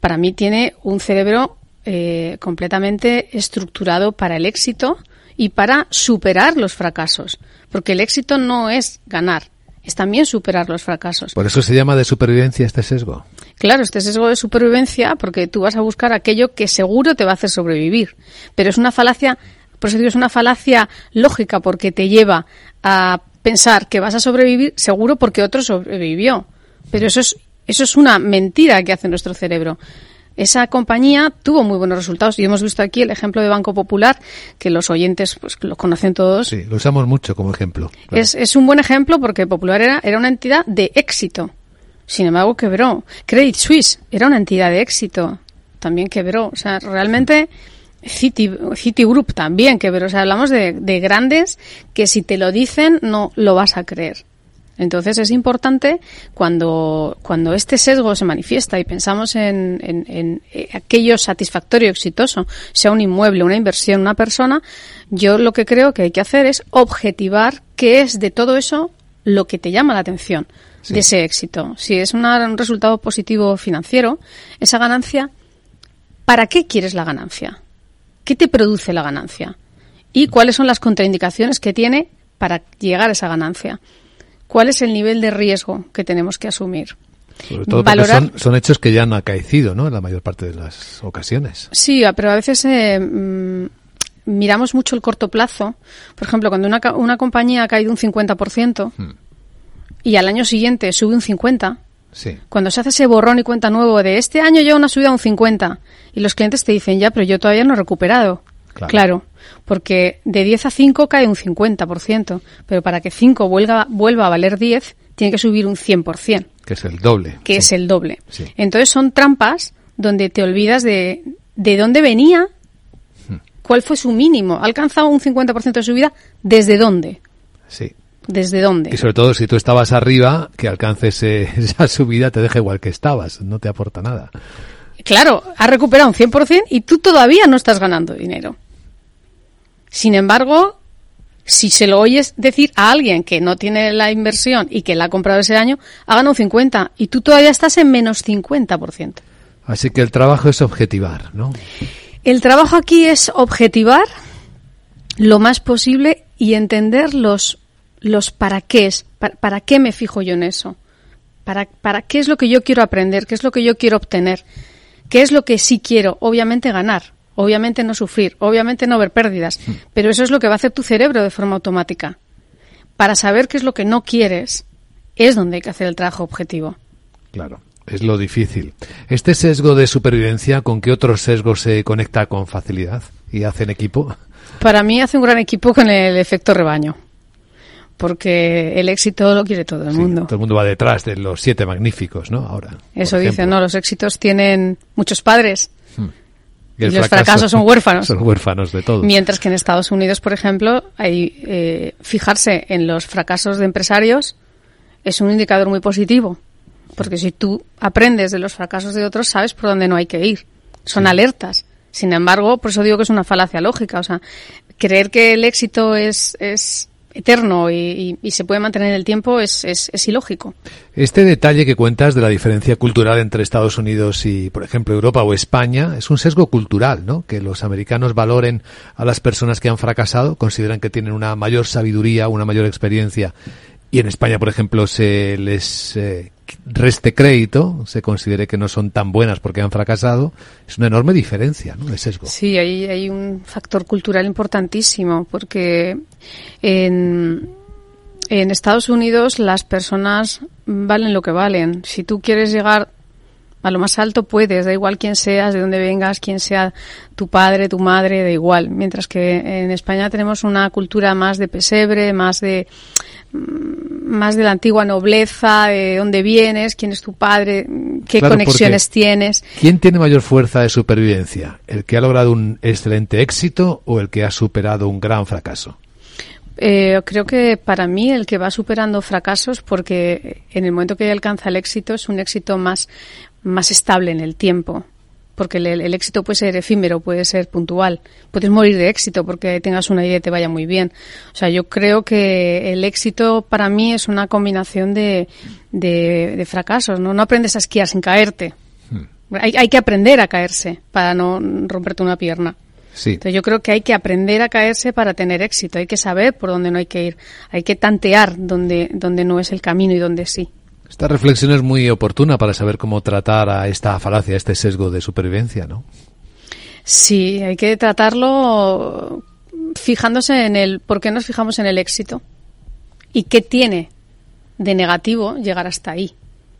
para mí, tiene un cerebro eh, completamente estructurado para el éxito y para superar los fracasos. Porque el éxito no es ganar, es también superar los fracasos. Por eso se llama de supervivencia este sesgo. Claro, este sesgo de supervivencia, porque tú vas a buscar aquello que seguro te va a hacer sobrevivir. Pero es una falacia, por eso digo, es una falacia lógica, porque te lleva a pensar que vas a sobrevivir seguro porque otro sobrevivió. Pero eso es, eso es una mentira que hace nuestro cerebro. Esa compañía tuvo muy buenos resultados y hemos visto aquí el ejemplo de Banco Popular, que los oyentes pues, lo conocen todos. Sí, lo usamos mucho como ejemplo. claro. Es, es un buen ejemplo porque Popular era, era una entidad de éxito. Sin embargo, quebró. Credit Suisse era una entidad de éxito. También quebró. O sea, realmente Citi, Citigroup también quebró. O sea, hablamos de, de grandes que si te lo dicen no lo vas a creer. Entonces es importante cuando, cuando este sesgo se manifiesta y pensamos en, en- en, eh, aquello satisfactorio, exitoso, sea un inmueble, una inversión, una persona, yo lo que creo que hay que hacer es objetivar qué es de todo eso lo que te llama la atención de ese éxito. Si es una- un resultado positivo financiero, esa ganancia, ¿para qué quieres la ganancia? ¿Qué te produce la ganancia? ¿Y cuáles son las contraindicaciones que tiene para llegar a esa ganancia? ¿Cuál es el nivel de riesgo que tenemos que asumir? Sobre todo porque Valorar- son, son hechos que ya han acaecido, ¿no? En la mayor parte de las ocasiones. Sí, ah, pero a veces eh, mm, miramos mucho el corto plazo. Por ejemplo, cuando una, una compañía ha caído un 50% y al año siguiente sube un 50%, Sí. cuando se hace ese borrón y cuenta nuevo de este año ya una subida a un 50 y los clientes te dicen ya, pero yo todavía no he recuperado. Claro. porque de 10 a 5 cae un 50%, pero para que 5 vuelva, vuelva a valer 10, tiene que subir un 100%, Que es el doble. que es el doble. Sí. Entonces son trampas donde te olvidas de, de dónde venía, Hmm. cuál fue su mínimo. ¿Ha alcanzado un 50% de subida? ¿Desde dónde? Sí. ¿Desde dónde? Y sobre todo si tú estabas arriba, que alcances eh, esa subida te deja igual que estabas, no te aporta nada. Claro, has recuperado un 100% y tú todavía no estás ganando dinero. Sin embargo, si se lo oyes decir a alguien que no tiene la inversión y que la ha comprado ese año, ha ganado un 50 y tú todavía estás en menos 50%. Así que el trabajo es objetivar, ¿no? El trabajo aquí es objetivar lo más posible y entender los, los para qué es, para, para qué me fijo yo en eso, para, para qué es lo que yo quiero aprender, qué es lo que yo quiero obtener, qué es lo que sí quiero, obviamente ganar, obviamente no sufrir, obviamente no ver pérdidas, pero eso es lo que va a hacer tu cerebro de forma automática. Para saber qué es lo que no quieres, es donde hay que hacer el trabajo objetivo. Claro, es lo difícil. ¿Este sesgo de supervivencia con qué otros sesgos se conecta con facilidad y hacen equipo? Para mí hace un gran equipo con el efecto rebaño. Porque el éxito lo quiere todo el mundo. Todo el mundo va detrás de los siete magníficos, ¿no? Ahora. Eso dicen, ¿no? Los éxitos tienen muchos padres. Hmm. Y, los fracasos son huérfanos. Son huérfanos de todo. Mientras que en Estados Unidos, por ejemplo, hay, eh, fijarse en los fracasos de empresarios es un indicador muy positivo. Porque si tú aprendes de los fracasos de otros, sabes por dónde no hay que ir. Son alertas. Sin embargo, por eso digo que es una falacia lógica. O sea, creer que el éxito es, es eterno y, se puede mantener en el tiempo es, es, ilógico. Este detalle que cuentas de la diferencia cultural entre Estados Unidos y, por ejemplo, Europa o España es un sesgo cultural, ¿no? Que los americanos valoren a las personas que han fracasado, consideran que tienen una mayor sabiduría, una mayor experiencia y en España, por ejemplo, se les eh, reste crédito, se considere que no son tan buenas porque han fracasado, es una enorme diferencia, ¿no? Sí, hay, hay un factor cultural importantísimo porque en, en Estados Unidos las personas valen lo que valen. Si tú quieres llegar a lo más alto puedes, da igual quién seas, de dónde vengas, quién sea tu padre, tu madre, da igual. Mientras que en España tenemos una cultura más de pesebre, más de Mm, más de la antigua nobleza, de dónde vienes, quién es tu padre, qué conexiones tienes. ¿Quién tiene mayor fuerza de supervivencia? ¿El que ha logrado un excelente éxito o el que ha superado un gran fracaso? Eh, creo que para mí el que va superando fracasos, porque en el momento que alcanza el éxito es un éxito más, más estable en el tiempo porque el, éxito puede ser efímero, puede ser puntual. Puedes morir de éxito porque tengas una idea y te vaya muy bien. O sea, yo creo que el éxito para mí es una combinación de, de, fracasos. ¿no? no aprendes a esquiar sin caerte. Hmm. Hay, hay, que aprender a caerse para no romperte una pierna. Sí. Entonces yo creo que hay que aprender a caerse para tener éxito. Hay que saber por dónde no hay que ir. Hay que tantear donde, donde no es el camino y donde sí. Esta reflexión es muy oportuna para saber cómo tratar a esta falacia, a este sesgo de supervivencia, ¿no? Sí, hay que tratarlo fijándose en el por qué nos fijamos en el éxito y qué tiene de negativo llegar hasta ahí.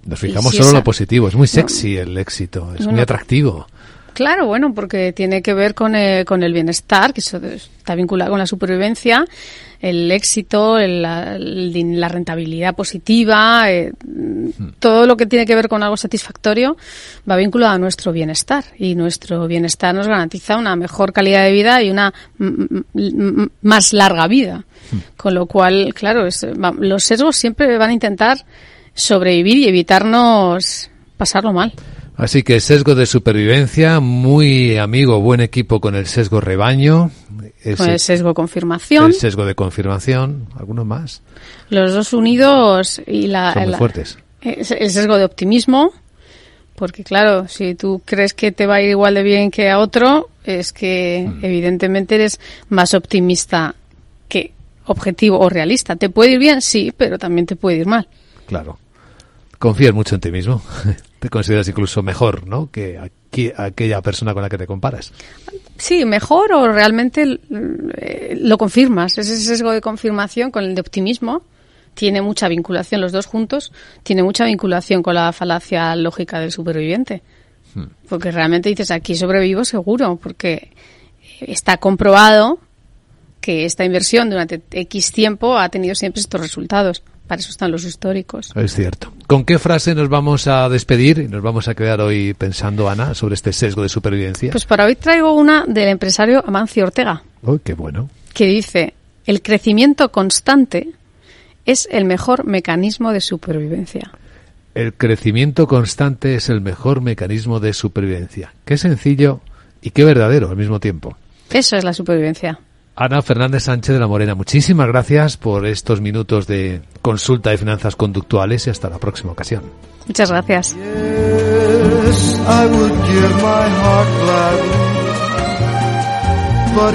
Nos fijamos solo en lo positivo, es muy sexy el éxito, es muy atractivo. Claro, bueno, porque tiene que ver con, eh, con el bienestar, que eso está vinculado con la supervivencia, el éxito, la, rentabilidad positiva, eh, todo lo que tiene que ver con algo satisfactorio va vinculado a nuestro bienestar y nuestro bienestar nos garantiza una mejor calidad de vida y una más larga vida. Con lo cual, claro, los sesgos siempre van a intentar sobrevivir y evitarnos pasarlo mal. Así que sesgo de supervivencia, muy amigo, buen equipo con el sesgo rebaño. con el sesgo confirmación. El sesgo de confirmación, algunos más. Los dos unidos y la... Son muy fuertes. El sesgo de optimismo, porque claro, si tú crees que te va a ir igual de bien que a otro, es que mm. evidentemente eres más optimista que objetivo o realista. ¿Te puede ir bien? Sí, pero también te puede ir mal. Claro. Confías mucho en ti mismo. te consideras incluso mejor, ¿no? Que aquella persona con la que te comparas. Sí, mejor o realmente eh, lo confirmas. Ese sesgo de confirmación con el de optimismo tiene mucha vinculación, los dos juntos, tiene mucha vinculación con la falacia lógica del superviviente. Hmm. Porque realmente dices, aquí sobrevivo seguro, porque está comprobado que esta inversión durante X tiempo ha tenido siempre estos resultados. Para eso están los históricos. Es cierto. ¿Con qué frase nos vamos a despedir y nos vamos a quedar hoy pensando, Ana, sobre este sesgo de supervivencia? Pues para hoy traigo una del empresario Amancio Ortega. ¡Uy, qué bueno! Que dice, el crecimiento constante es el mejor mecanismo de supervivencia. El crecimiento constante es el mejor mecanismo de supervivencia. Qué sencillo y qué verdadero al mismo tiempo. Eso es la supervivencia. Ana Fernández Sánchez de la Morena, muchísimas gracias por estos minutos de consulta de finanzas conductuales y hasta la próxima ocasión. Muchas gracias. But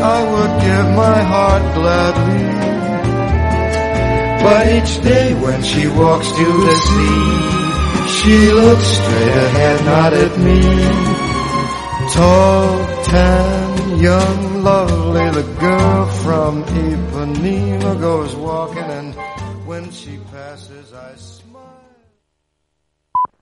I would give my heart gladly. But each day when she walks to the sea, she looks straight ahead, not at me. Tall, tan, young, lovely, the girl from Ipanema goes walking and when she